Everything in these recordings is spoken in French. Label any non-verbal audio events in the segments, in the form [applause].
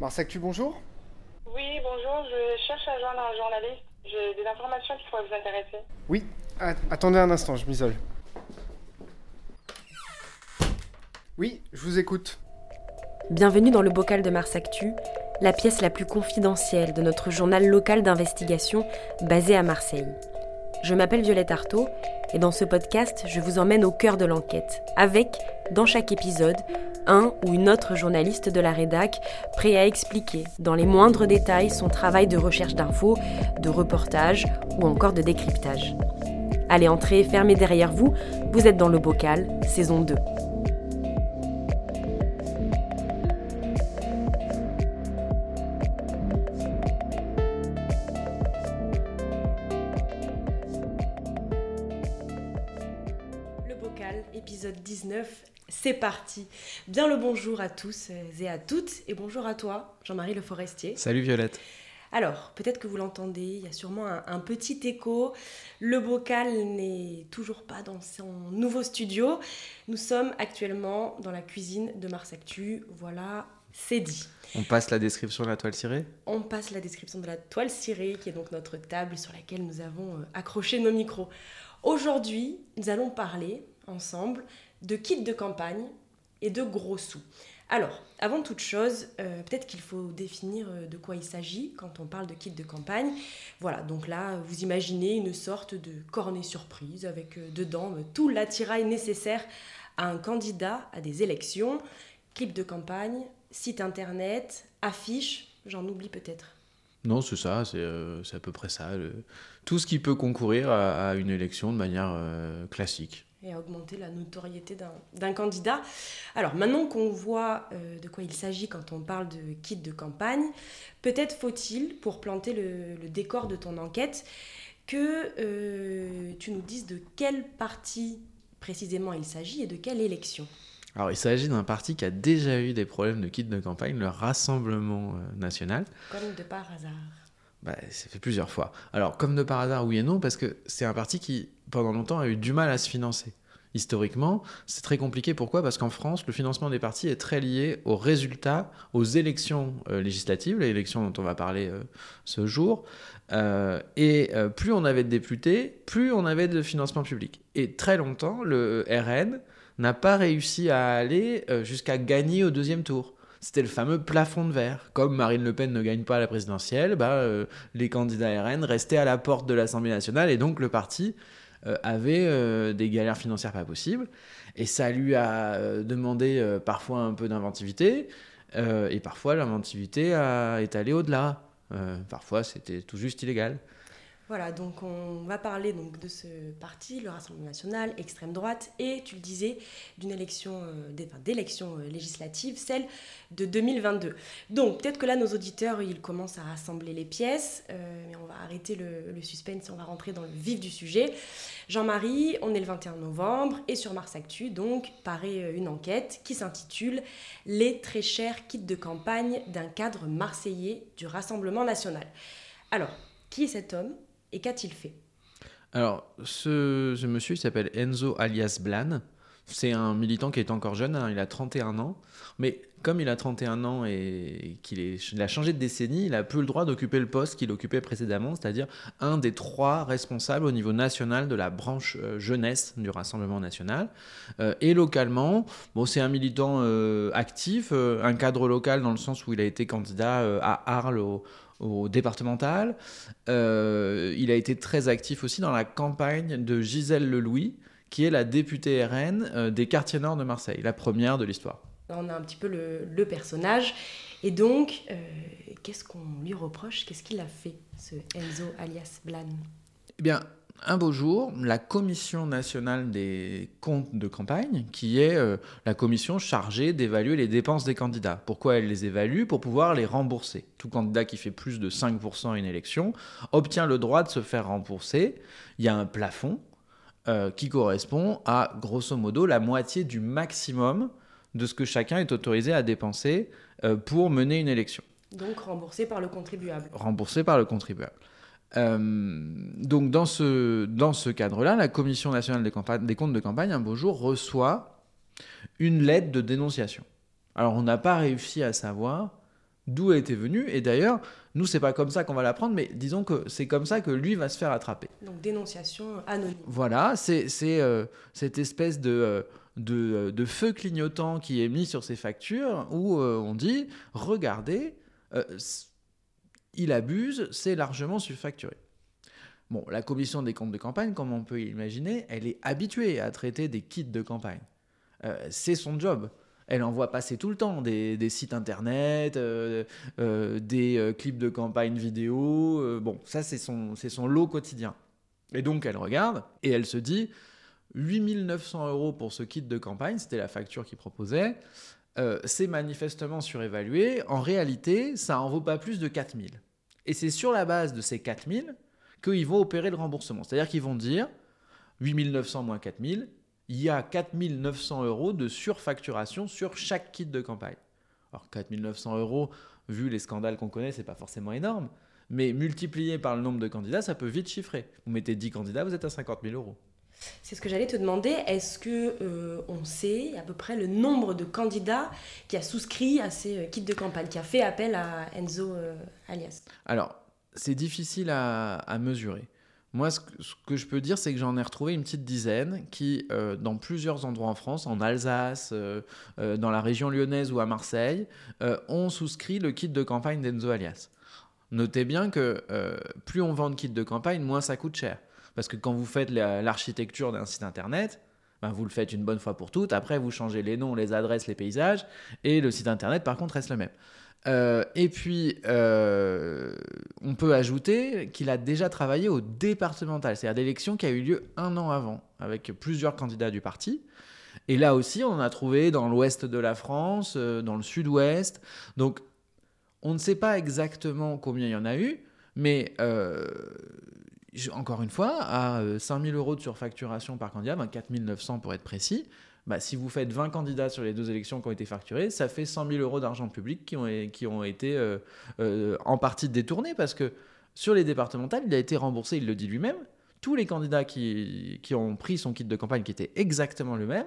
Mars Actu, bonjour. Oui, bonjour, je cherche à joindre un journaliste. J'ai des informations qui pourraient vous intéresser. Oui, attendez un instant, je m'isole. Oui, je vous écoute. Bienvenue dans le bocal de Mars Actu, la pièce la plus confidentielle de notre journal local d'investigation basé à Marseille. Je m'appelle Violette Artaud et dans ce podcast, je vous emmène au cœur de l'enquête, avec, dans chaque épisode, un ou une autre journaliste de la rédac prêt à expliquer dans les moindres détails son travail de recherche d'infos, de reportage ou encore de décryptage. Allez, entrez, fermez derrière vous, vous êtes dans le bocal, saison 2. Le bocal, épisode 19, c'est parti. Bien le bonjour à tous et à toutes, et bonjour à toi, Jean-Marie Le Forestier. Salut Violette. Alors, peut-être que vous l'entendez, il y a sûrement un, un petit écho. Le bocal n'est toujours pas dans son nouveau studio. Nous sommes actuellement dans la cuisine de Mars Actu. Voilà, c'est dit. On passe la description de la toile cirée? On passe la description de la toile cirée, qui est donc notre table sur laquelle nous avons euh, accroché nos micros. Aujourd'hui, nous allons parler ensemble de kit de campagne et de gros sous. Alors, avant toute chose, euh, peut-être qu'il faut définir euh, de quoi il s'agit quand on parle de kit de campagne. Voilà, donc là, vous imaginez une sorte de cornet surprise avec euh, dedans tout l'attirail nécessaire à un candidat à des élections. Clip de campagne, site internet, affiche, j'en oublie peut-être. Non, c'est ça, c'est à peu près ça. Tout ce qui peut concourir à, une élection de manière classique. Et à augmenter la notoriété d'un- candidat. Alors maintenant qu'on voit euh, de quoi il s'agit quand on parle de kit de campagne, peut-être faut-il, pour planter le, le décor de ton enquête, que euh, tu nous dises de quel parti précisément il s'agit et de quelle élection. Alors, il s'agit d'un parti qui a déjà eu des problèmes de kit de campagne, le Rassemblement euh, National. Comme de par hasard. Bah, c'est fait plusieurs fois. Alors, comme de par hasard, oui et non, parce que c'est un parti qui, pendant longtemps, a eu du mal à se financer. Historiquement, c'est très compliqué. Pourquoi? Parce qu'en France, le financement des partis est très lié aux résultats, aux élections euh, législatives, les élections dont on va parler euh, ce jour. Euh, et plus on avait de députés, plus on avait de financement public. Et très longtemps, le RN n'a pas réussi à aller jusqu'à gagner au deuxième tour. C'était le fameux plafond de verre. Comme Marine Le Pen ne gagne pas la présidentielle, bah, euh, les candidats RN restaient à la porte de l'Assemblée nationale et donc le parti euh, avait euh, des galères financières pas possibles. Et ça lui a demandé parfois un peu d'inventivité et parfois l'inventivité est allée au-delà. Parfois c'était tout juste illégal. Voilà, donc on va parler donc de ce parti, le Rassemblement national, extrême droite, et tu le disais, d'une élection, euh, d'élection euh, législative, celle de 2022. Donc peut-être que là, nos auditeurs, ils commencent à rassembler les pièces, euh, mais on va arrêter le, le suspense on va rentrer dans le vif du sujet. Jean-Marie, on est le 21 novembre, et sur Mars Actu, donc, paraît une enquête qui s'intitule Les très chers kits de campagne d'un cadre marseillais du Rassemblement national. Alors, qui est cet homme? Et qu'a-t-il fait? Alors, ce, monsieur, il s'appelle Enzo alias Blan. C'est un militant qui est encore jeune, hein, il a 31 ans. Mais comme il a 31 ans et qu'il a changé de décennie, il a plus le droit d'occuper le poste qu'il occupait précédemment, c'est-à-dire un des trois responsables au niveau national de la branche euh, jeunesse du Rassemblement national. Euh, et localement, bon, c'est un militant euh, actif, un cadre local dans le sens où il a été candidat à Arles au départemental. Euh, il a été très actif aussi dans la campagne de Gisèle Lelouis, qui est la députée RN euh, des quartiers nord de Marseille, la première de l'histoire. On a un petit peu le, le personnage. Et donc, euh, qu'est-ce qu'on lui reproche? Qu'est-ce qu'il a fait, ce Enzo alias Blan Eh bien, un beau jour, la Commission nationale des comptes de campagne, qui est euh, la commission chargée d'évaluer les dépenses des candidats. Pourquoi elle les évalue? Pour pouvoir les rembourser. Tout candidat qui fait plus de 5% à une élection obtient le droit de se faire rembourser. Il y a un plafond euh, qui correspond à, grosso modo, la moitié du maximum de ce que chacun est autorisé à dépenser euh, pour mener une élection Donc remboursé par le contribuable. remboursé par le contribuable. Euh, donc dans ce, dans ce cadre-là, la Commission nationale des, comptes de campagne, un beau jour, reçoit une lettre de dénonciation. Alors on n'a pas réussi à savoir d'où elle était venue. Et d'ailleurs, nous, c'est pas comme ça qu'on va la prendre, mais disons que c'est comme ça que lui va se faire attraper. Donc dénonciation anonyme. Voilà, c'est euh, cette espèce de, euh, de, de feu clignotant qui est mis sur ces factures où euh, on dit regardez, euh, il abuse, c'est largement surfacturé. Bon, la commission des comptes de campagne, comme on peut imaginer, elle est habituée à traiter des kits de campagne. Euh, c'est son job. Elle en voit passer tout le temps des, sites internet, euh, euh, des clips de campagne vidéo. bon, ça, c'est son, son lot quotidien. Et donc, elle regarde et elle se dit 8900 euros pour ce kit de campagne, c'était la facture qu'il proposait. Euh, c'est manifestement surévalué. En réalité, ça en vaut pas plus de 4000. Et c'est sur la base de ces 4000 qu'ils vont opérer le remboursement. C'est-à-dire qu'ils vont dire 8900 moins 4000, il y a 4900 euros de surfacturation sur chaque kit de campagne. Alors 4900 euros, vu les scandales qu'on connaît, c'est pas forcément énorme. Mais multiplié par le nombre de candidats, ça peut vite chiffrer. Vous mettez 10 candidats, vous êtes à 50 000 euros. C'est ce que j'allais te demander. Est-ce que euh, on sait à peu près le nombre de candidats qui a souscrit à ces euh, kits de campagne, qui a fait appel à Enzo euh, alias? Alors, c'est difficile à, mesurer. Moi, ce que, je peux dire, c'est que j'en ai retrouvé une petite dizaine qui, dans plusieurs endroits en France, en Alsace, dans la région lyonnaise ou à Marseille, ont souscrit le kit de campagne d'Enzo Alias. Notez bien que plus on vend de kits de campagne, moins ça coûte cher. Parce que quand vous faites la- l'architecture d'un site internet, ben, vous le faites une bonne fois pour toutes. Après, vous changez les noms, les adresses, les paysages. Et le site internet, par contre, reste le même. Euh, et puis, euh, on peut ajouter qu'il a déjà travaillé au départemental, c'est-à-dire d'élection qui a eu lieu un an avant, avec plusieurs candidats du parti. Et là aussi, on en a trouvé dans l'ouest de la France, euh, dans le sud-ouest. Donc, on ne sait pas exactement combien il y en a eu, mais encore une fois, à euh, 5000 euros de surfacturation par candidat, ben 4900 pour être précis, bah, si vous faites 20 candidats sur les deux élections qui ont été facturées, ça fait 100 000 euros d'argent public qui ont, été euh, euh, en partie détournés parce que sur les départementales, il a été remboursé, il le dit lui-même. Tous les candidats qui ont pris son kit de campagne qui était exactement le même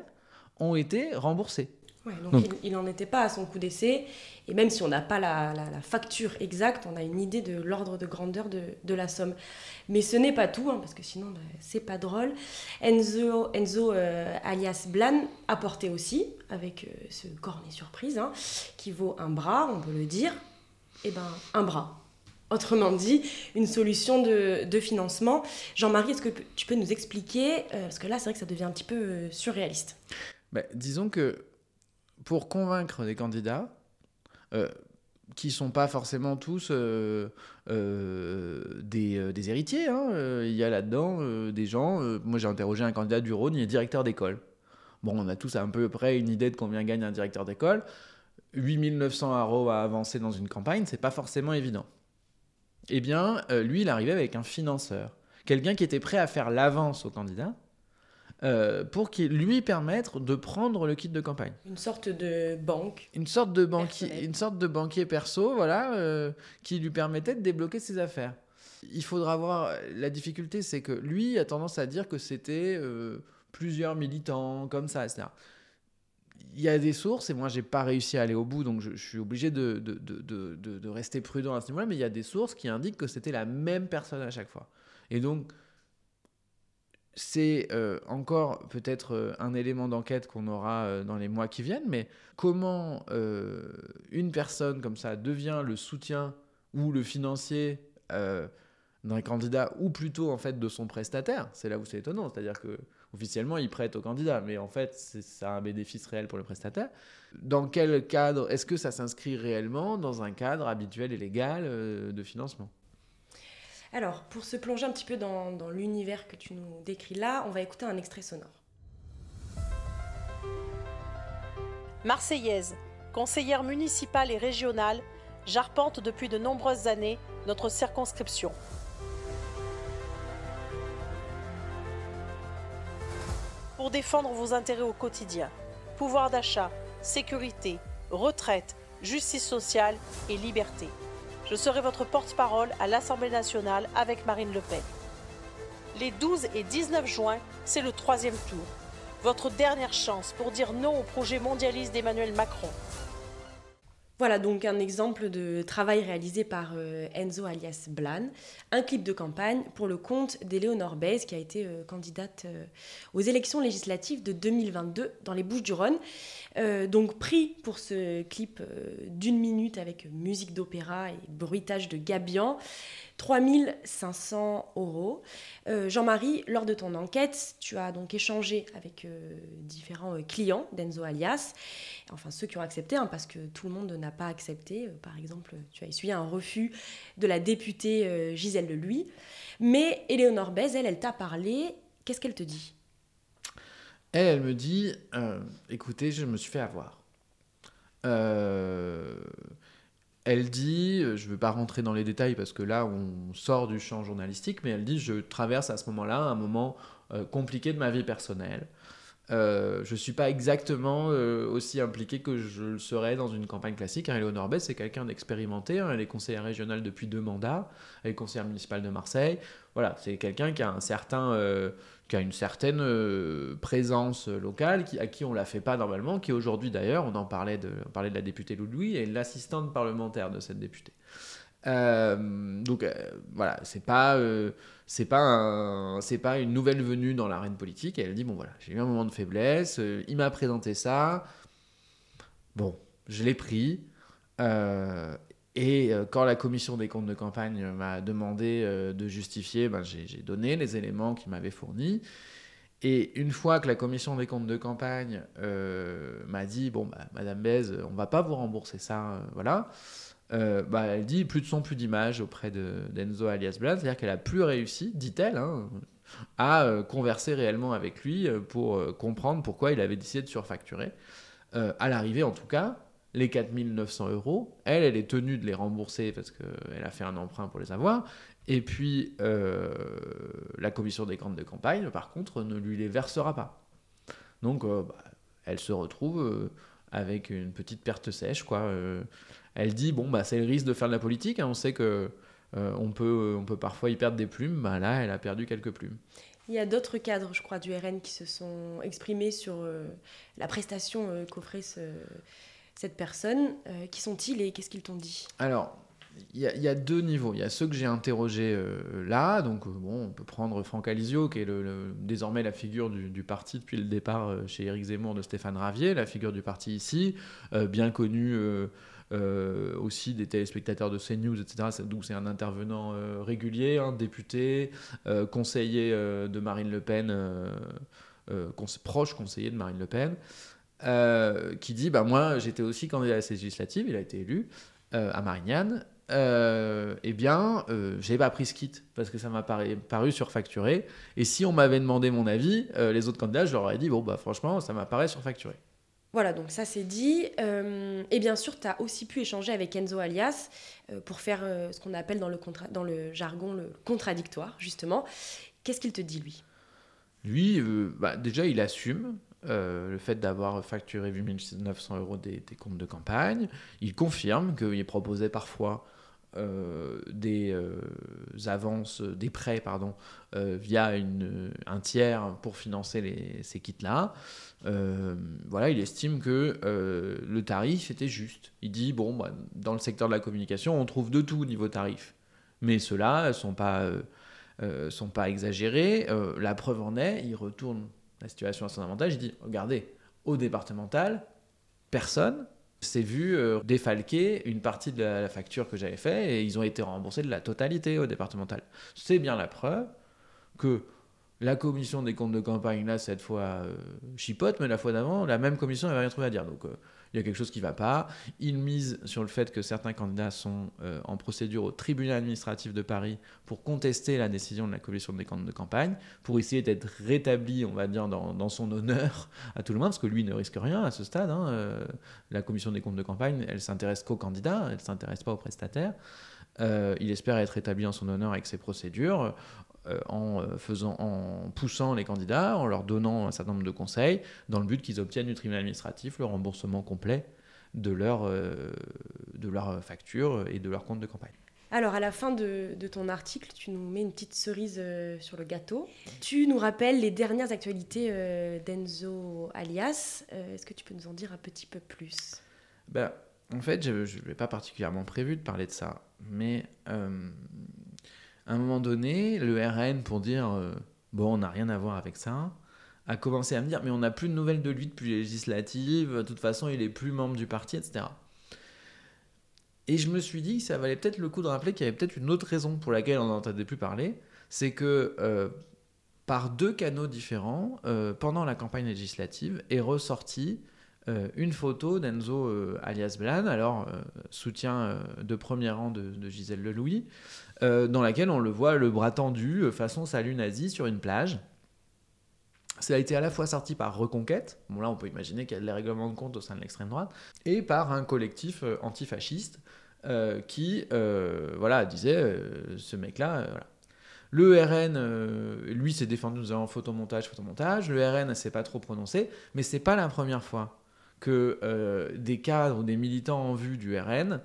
ont été remboursés. Ouais, donc, Donc- il n'en était pas à son coup d'essai. Et même si on n'a pas la, la- la facture exacte, on a une idée de l'ordre de grandeur de, de la somme. Mais ce n'est pas tout, hein, parce que sinon, bah, c'est pas drôle. Enzo, Enzo euh, alias Blan a porté aussi, avec euh, ce cornet surprise, hein, qui vaut un bras, on peut le dire, et ben un bras. Autrement dit, une solution de, de financement. Jean-Marie, est-ce que tu peux nous expliquer, euh, parce que là, c'est vrai que ça devient un petit peu surréaliste. Ben, disons que pour convaincre des candidats, euh, qui sont pas forcément tous euh, euh, des, euh, des héritiers, hein, il y a là-dedans des gens, moi j'ai interrogé un candidat du Rhône, il est directeur d'école. Bon, on a tous à peu près une idée de combien gagne un directeur d'école. 8900 euros à avancer dans une campagne, c'est pas forcément évident. Eh bien, lui, il arrivait avec un financeur, quelqu'un qui était prêt à faire l'avance au candidat euh, pour qu'il lui permettre de prendre le kit de campagne. Une sorte de banque. Une sorte de banquier, Personnel. une sorte de banquier perso, voilà, euh, qui lui permettait de débloquer ses affaires. Il faudra voir. La difficulté, c'est que lui a tendance à dire que c'était euh, plusieurs militants comme ça, etc. Il y a des sources, et moi j'ai pas réussi à aller au bout, donc je, je suis obligé de, de, de, de, de- de rester prudent à ce niveau-là, mais il y a des sources qui indiquent que c'était la même personne à chaque fois. Et donc, c'est euh, encore peut-être euh, un élément d'enquête qu'on aura euh, dans les mois qui viennent, mais comment une personne comme ça devient le soutien ou le financier d'un candidat ou plutôt en fait de son prestataire, c'est là où c'est étonnant, c'est-à-dire que officiellement il prête au candidat, mais en fait ça a un bénéfice réel pour le prestataire. Dans quel cadre est-ce que ça s'inscrit réellement dans un cadre habituel et légal de financement? Alors, pour se plonger un petit peu dans, l'univers que tu nous décris là, on va écouter un extrait sonore. Marseillaise, conseillère municipale et régionale, j'arpente depuis de nombreuses années notre circonscription. Pour défendre vos intérêts au quotidien, pouvoir d'achat, sécurité, retraite, justice sociale et liberté. Je serai votre porte-parole à l'Assemblée nationale avec Marine Le Pen. Les 12 et 19 juin, c'est le troisième tour votre dernière chance pour dire non au projet mondialiste d'Emmanuel Macron. Voilà donc un exemple de travail réalisé par euh, Enzo alias Blan, un clip de campagne pour le compte d'Éléonore Bez qui a été euh, candidate euh, aux élections législatives de 2022 dans les Bouches-du-Rhône. Donc prix pour ce clip d'une minute avec musique d'opéra et bruitage de gabian, 3500 euros. Euh, Jean-Marie, lors de ton enquête, tu as donc échangé avec euh, différents euh, clients d'Enzo Alias, enfin ceux qui ont accepté, hein, parce que tout le monde n'a pas accepté. Par exemple, tu as essuyé un refus de la députée Gisèle Leluy. Mais Éléonore Bez, elle, elle t'a parlé. Qu'est-ce qu'elle te dit? Elle, elle me dit écoutez, je me suis fait avoir. Euh, elle dit euh, je ne veux pas rentrer dans les détails parce que là, on sort du champ journalistique, mais elle dit je traverse à ce moment-là un moment euh, compliqué de ma vie personnelle. Euh, je ne suis pas exactement euh, aussi impliqué que je le serais dans une campagne classique. Hein, Éléonore Bess, c'est quelqu'un d'expérimenté. hein, elle est conseillère régionale depuis deux mandats. Elle est conseillère municipale de Marseille. Voilà, c'est quelqu'un qui a un euh, qui a une certaine présence locale, à qui on la fait pas normalement, qui aujourd'hui d'ailleurs, on en parlait de, parlait de la députée Louis, est l'assistante parlementaire de cette députée. Euh, donc euh, voilà, c'est pas, euh, c'est pas, c'est pas une nouvelle venue dans l'arène politique. Elle dit bon voilà, j'ai eu un moment de faiblesse, il m'a présenté ça, bon, je l'ai pris. et quand la commission des comptes de campagne m'a demandé de justifier, ben, j'ai donné les éléments qu'il m'avait fournis. Et une fois que la commission des comptes de campagne m'a dit bon bah, Madame Bez, on va pas vous rembourser ça, voilà. Euh, bah, elle dit plus de son, plus d'image auprès de d'Enzo alias Blas, c'est-à-dire qu'elle a plus réussi, dit-elle, hein, à euh, converser réellement avec lui euh, pour comprendre pourquoi il avait décidé de surfacturer. À l'arrivée, en tout cas, les 4900 euros, elle, elle est tenue de les rembourser parce qu'elle a fait un emprunt pour les avoir. Et puis, la commission des comptes de campagne, par contre, ne lui les versera pas. Donc, bah, elle se retrouve avec une petite perte sèche, quoi. Euh, elle dit bon, bah, c'est le risque de faire de la politique. hein. On sait que euh, on, peut, on peut parfois y perdre des plumes. Bah, là, elle a perdu quelques plumes. Il y a d'autres cadres, je crois, du RN qui se sont exprimés sur euh, la prestation euh, qu'offrait ce- cette personne. Euh, qui sont-ils et qu'est-ce qu'ils t'ont dit? Alors, il y, a- il y a deux niveaux. Il y a ceux que j'ai interrogés euh, là. Donc, euh, bon, on peut prendre Franck Alizio, qui est le- le- désormais la figure du, du parti depuis le départ euh, chez Éric Zemmour de Stéphane Ravier, la figure du parti ici, euh, bien connu euh, aussi des téléspectateurs de CNews, etc. D'où c'est un intervenant euh, régulier, hein, député, euh, conseiller de Marine Le Pen, proche conseiller de Marine Le Pen. qui dit bah moi j'étais aussi candidat à ces législatives, il a été élu à Marignane, eh bien, j'ai pas pris ce kit parce que ça m'a paru, surfacturé. Et si on m'avait demandé mon avis, les autres candidats, je leur aurais dit bon, bah franchement, ça m'apparaît surfacturé. Voilà, donc ça c'est dit. Euh, et bien sûr, tu as aussi pu échanger avec Enzo Alias euh, pour faire euh, ce qu'on appelle dans le, jargon le contradictoire, justement. Qu'est-ce qu'il te dit, lui? Lui, bah, déjà, il assume le fait d'avoir facturé 8900 euros des, des comptes de campagne. Il confirme qu'il proposait parfois euh, des euh, avances, des prêts, pardon, euh, via un tiers pour financer ces kits-là. Euh, voilà, il estime que euh, le tarif était juste. Il dit bon, bah, dans le secteur de la communication, on trouve de tout au niveau tarif, mais ceux-là ne sont pas euh, euh, sont pas exagérés. Euh, la preuve en est, il retourne la situation à son avantage. Il dit regardez, au départemental, personne s'est vu euh, défalquer une partie de la, facture que j'avais fait et ils ont été remboursés de la totalité au départemental. C'est bien la preuve que la commission des comptes de campagne, là, cette fois, euh, chipote, mais la fois d'avant, la même commission n'avait rien trouvé à dire. Donc, euh, il y a quelque chose qui ne va pas. Il mise sur le fait que certains candidats sont euh, en procédure au tribunal administratif de Paris pour contester la décision de la commission des comptes de campagne, pour essayer d'être rétabli, on va dire, dans, son honneur à tout le monde, parce que lui ne risque rien à ce stade. hein. Euh, la commission des comptes de campagne, elle s'intéresse qu'aux candidats, elle ne s'intéresse pas aux prestataires. Euh, il espère être rétabli en son honneur avec ses procédures. Euh, en, euh, faisant, en poussant les candidats, en leur donnant un certain nombre de conseils, dans le but qu'ils obtiennent du tribunal administratif le remboursement complet de leur, euh, de leur facture et de leur compte de campagne. Alors, à la fin de, de ton article, tu nous mets une petite cerise euh, sur le gâteau. Tu nous rappelles les dernières actualités euh, d'Enzo Alias. Euh, Est-ce que tu peux nous en dire un petit peu plus? Ben, en fait, je ne vais pas particulièrement prévu de parler de ça, mais à un moment donné, le RN, pour dire euh, bon, on n'a rien à voir avec ça, a commencé à me dire mais on n'a plus de nouvelles de lui depuis les législatives, de toute façon, il est plus membre du parti, etc. Et je me suis dit que ça valait peut-être le coup de rappeler qu'il y avait peut-être une autre raison pour laquelle on n'entendait plus parler, c'est que euh, par deux canaux différents, pendant la campagne législative, est ressorti euh, une photo d'Enzo euh, alias Blan, alors euh, soutien de premier rang de, Gisèle Lelouis, dans laquelle on le voit le bras tendu, façon salut nazi, sur une plage. Ça a été à la fois sorti par Reconquête, bon là on peut imaginer qu'il y a des règlements de compte au sein de l'extrême droite, et par un collectif antifasciste qui voilà, disait ce mec-là. Le RN, lui, s'est défendu nous avons photomontage, photomontage. Le RN ne s'est pas trop prononcé, mais c'est pas la première fois que euh, des cadres ou des militants en vue du RN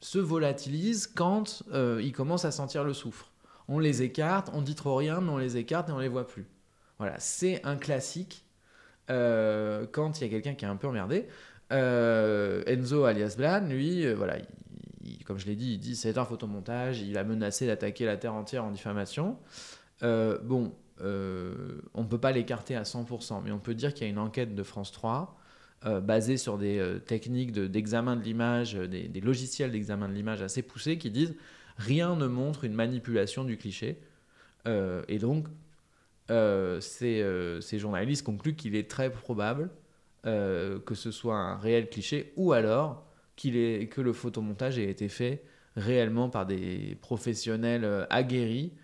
se volatilisent quand euh, ils commencent à sentir le soufre. On les écarte, on dit trop rien, mais on les écarte et on les voit plus. Voilà, c'est un classique euh, quand il y a quelqu'un qui est un peu emmerdé. Enzo alias Blan, lui, voilà, comme je l'ai dit, il dit c'est un photomontage, il a menacé d'attaquer la terre entière en diffamation. bon, on ne peut pas l'écarter à 100%, mais on peut dire qu'il y a une enquête de France 3 euh, basé sur des euh, techniques d'examen de, l'image, euh, des, logiciels d'examen de l'image assez poussés qui disent rien ne montre une manipulation du cliché. et donc, ces, ces, journalistes concluent qu'il est très probable que ce soit un réel cliché ou alors que le photomontage ait été fait réellement par des professionnels aguerris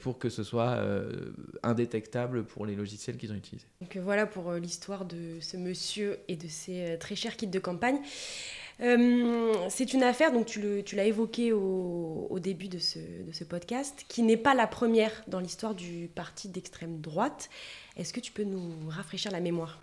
pour que ce soit euh, indétectable pour les logiciels qu'ils ont utilisés. Donc euh, voilà pour l'histoire de ce monsieur et de ses très chers kits de campagne. c'est une affaire, donc tu l'as évoqué au, début de ce podcast, qui n'est pas la première dans l'histoire du parti d'extrême droite. Est-ce que tu peux nous rafraîchir la mémoire?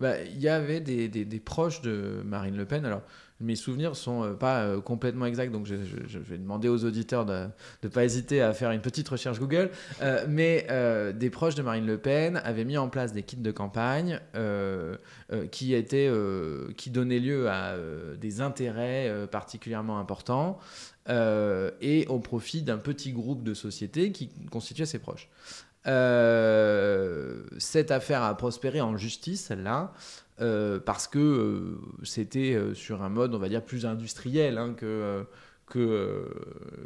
Bah, il y avait des, proches de Marine Le Pen. Alors, mes souvenirs sont euh, pas euh, complètement exacts, donc je, vais demander aux auditeurs de ne pas hésiter à faire une petite recherche Google. Euh, mais des proches de Marine Le Pen avaient mis en place des kits de campagne qui, étaient, qui donnaient lieu à des intérêts particulièrement importants et au profit d'un petit groupe de sociétés qui constituait ses proches. Cette affaire a prospéré en justice, celle-là. Euh, parce que euh, c'était euh, sur un mode, on va dire, plus industriel hein, que, que,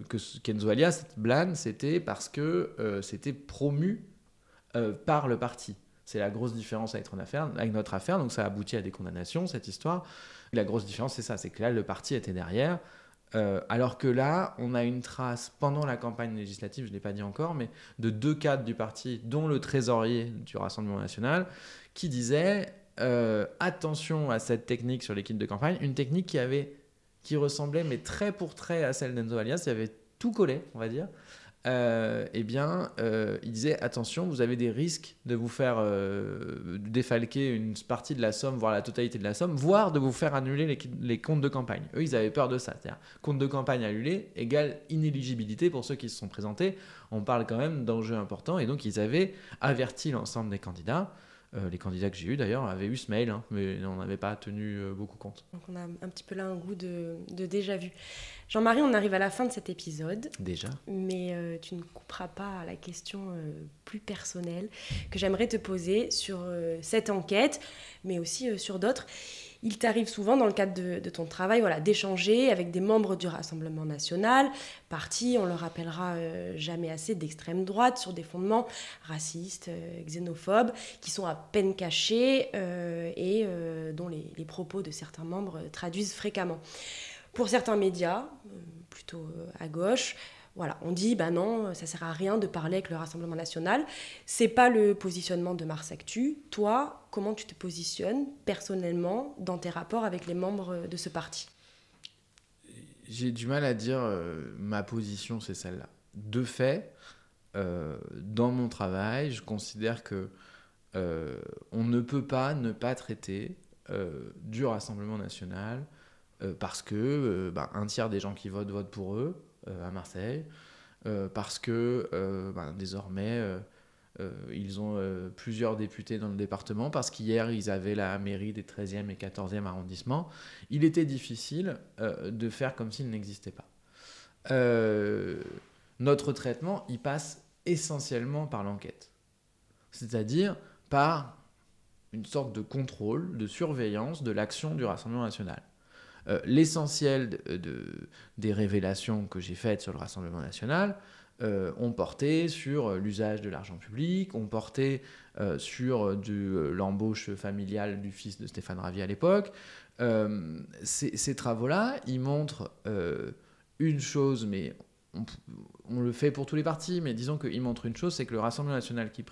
que Kenzo Alias, Blan, c'était parce que c'était promu par le parti. C'est la grosse différence avec, affaire, avec notre affaire, donc ça a abouti à des condamnations, cette histoire. La grosse différence, c'est ça, c'est que là, le parti était derrière. Alors que là, on a une trace pendant la campagne législative, je ne l'ai pas dit encore, mais de deux cadres du parti, dont le trésorier du Rassemblement national, qui disait euh, attention à cette technique sur l'équipe de campagne, une technique qui avait qui ressemblait mais très pour trait à celle d'Enzo Alias, il y avait tout collé, on va dire. Euh, eh bien, euh, il disait attention, vous avez des risques de vous faire défalquer une partie de la somme, voire la totalité de la somme, voire de vous faire annuler les, les comptes de campagne. Eux, ils avaient peur de ça. C'est-à-dire, compte de campagne annulé égale inéligibilité pour ceux qui se sont présentés. On parle quand même d'enjeux importants et donc ils avaient averti l'ensemble des candidats. Euh, les candidats que j'ai eus d'ailleurs avaient eu ce mail, hein, mais on n'avait pas tenu euh, beaucoup compte. Donc on a un petit peu là un goût de, déjà vu. Jean-Marie, on arrive à la fin de cet épisode. Déjà. Mais euh, tu ne couperas pas à la question plus personnelle que j'aimerais te poser sur cette enquête, mais aussi sur d'autres il t'arrive souvent dans le cadre de, ton travail voilà, d'échanger avec des membres du Rassemblement national, parti, on le rappellera euh, jamais assez, d'extrême droite, sur des fondements racistes, euh, xénophobes, qui sont à peine cachés euh, et dont les, propos de certains membres traduisent fréquemment. Pour certains médias, plutôt à gauche, on dit bah non, ça sert à rien de parler avec le Rassemblement national. C'est pas le positionnement de Mars Actu. Toi, comment tu te positionnes personnellement dans tes rapports avec les membres de ce parti? J'ai du mal à dire euh, ma position, c'est celle-là. De fait, euh, dans mon travail, je considère que euh, on ne peut pas ne pas traiter du Rassemblement national parce que bah, un tiers des gens qui votent votent pour eux à Marseille, euh, parce que euh, ben, désormais, euh, ils ont euh, plusieurs députés dans le département parce qu'hier, ils avaient la mairie des 13e et 14e arrondissements. Il était difficile euh, de faire comme s'il n'existait pas. Euh, notre traitement, il passe essentiellement par l'enquête. C'est-à-dire par une sorte de contrôle, de surveillance de l'action du Rassemblement national. Euh, L'essentiel de- de- des révélations que j'ai faites sur le Rassemblement national euh, ont porté sur euh, l'usage de l'argent public, ont porté sur l'embauche familiale du fils de Stéphane Ravier à l'époque. Ces, travaux-là, ils montrent une chose, mais on, le fait pour tous les partis, mais disons qu'ils montrent une chose, c'est que le Rassemblement national qui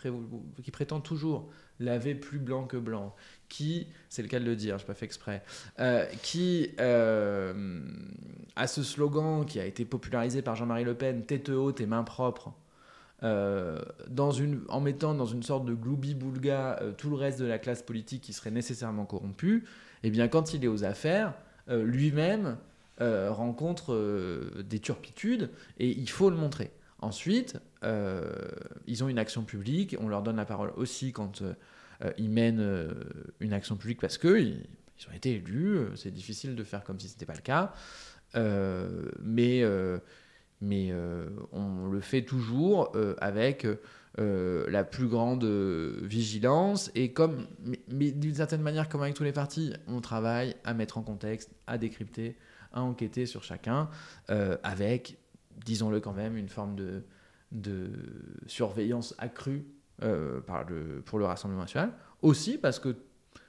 prétend toujours laver plus blanc que blanc, qui, c'est le cas de le dire, je pas fait exprès, euh, qui euh, a ce slogan qui a été popularisé par Jean-Marie Le Pen, tête haute et main propre, euh, en mettant dans une sorte de gloubi-boulga tout le reste de la classe politique qui serait nécessairement corrompue, et bien quand il est aux affaires, lui-même rencontre des turpitudes et il faut le montrer. Ensuite, ils ont une action publique, on leur donne la parole aussi quand euh, euh, ils mènent euh, une action publique parce que ils, ils ont été élus, euh, c'est difficile de faire comme si ce n'était pas le cas, Euh, mais, euh, mais euh, on le fait toujours euh, avec euh, la plus grande euh, vigilance et comme, mais, d'une certaine manière, comme avec tous les partis, on travaille à mettre en contexte, à décrypter, à enquêter sur chacun, euh, avec, disons-le quand même, une forme de, de surveillance accrue euh, pour le Rassemblement national. Aussi parce que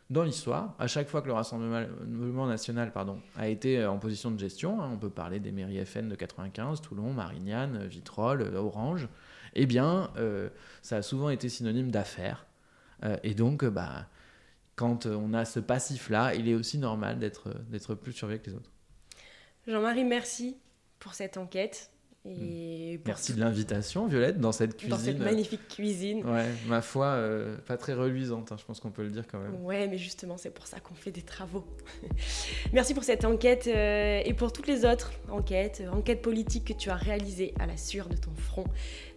dans l'histoire, à chaque fois que le Rassemblement national a été en position de gestion, hein, on peut parler des mairies FN de 95, Toulon, Marignane, Vitrolles, Orange, eh bien, euh, ça a souvent été synonyme d'affaires. Euh, et donc, bah, quand on a ce passif-là, il est aussi normal d'être plus surveillé que les autres. Jean-Marie, merci pour cette enquête et pour Merci de l'invitation, Violette, dans cette dans cuisine. cette magnifique cuisine. Ouais, ma foi, euh, pas très reluisante, hein, je pense qu'on peut le dire quand même. Ouais, mais justement, c'est pour ça qu'on fait des travaux. [laughs] Merci pour cette enquête euh, et pour toutes les autres enquêtes, euh, enquêtes politiques que tu as réalisées à la sueur de ton front,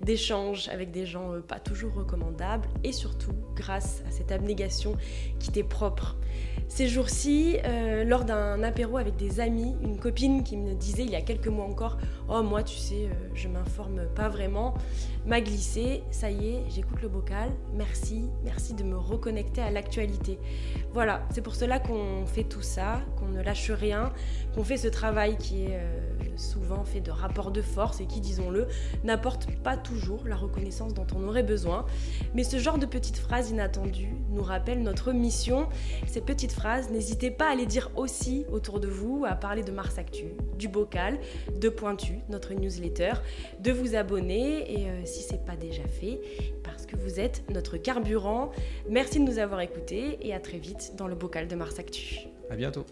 d'échanges avec des gens euh, pas toujours recommandables et surtout grâce à cette abnégation qui t'est propre. Ces jours-ci, euh, lors d'un apéro avec des amis, une copine qui me disait il y a quelques mois encore Oh, moi, tu sais, euh, je m'informe pas vraiment, m'a glissé. Ça y est, j'écoute le bocal. Merci, merci de me reconnecter à l'actualité. Voilà, c'est pour cela qu'on fait tout ça, qu'on ne lâche rien, qu'on fait ce travail qui est euh, souvent fait de rapports de force et qui, disons-le, n'apporte pas toujours la reconnaissance dont on aurait besoin. Mais ce genre de petites phrases inattendues nous rappellent notre mission. Ces petites phrases, n'hésitez pas à les dire aussi autour de vous, à parler de Mars Actu, du bocal, de Pointu, notre newsletter, de vous abonner et euh, si c'est pas déjà fait, parce que vous êtes notre carburant. Merci de nous avoir écoutés et à très vite dans le bocal de Mars Actu. À bientôt.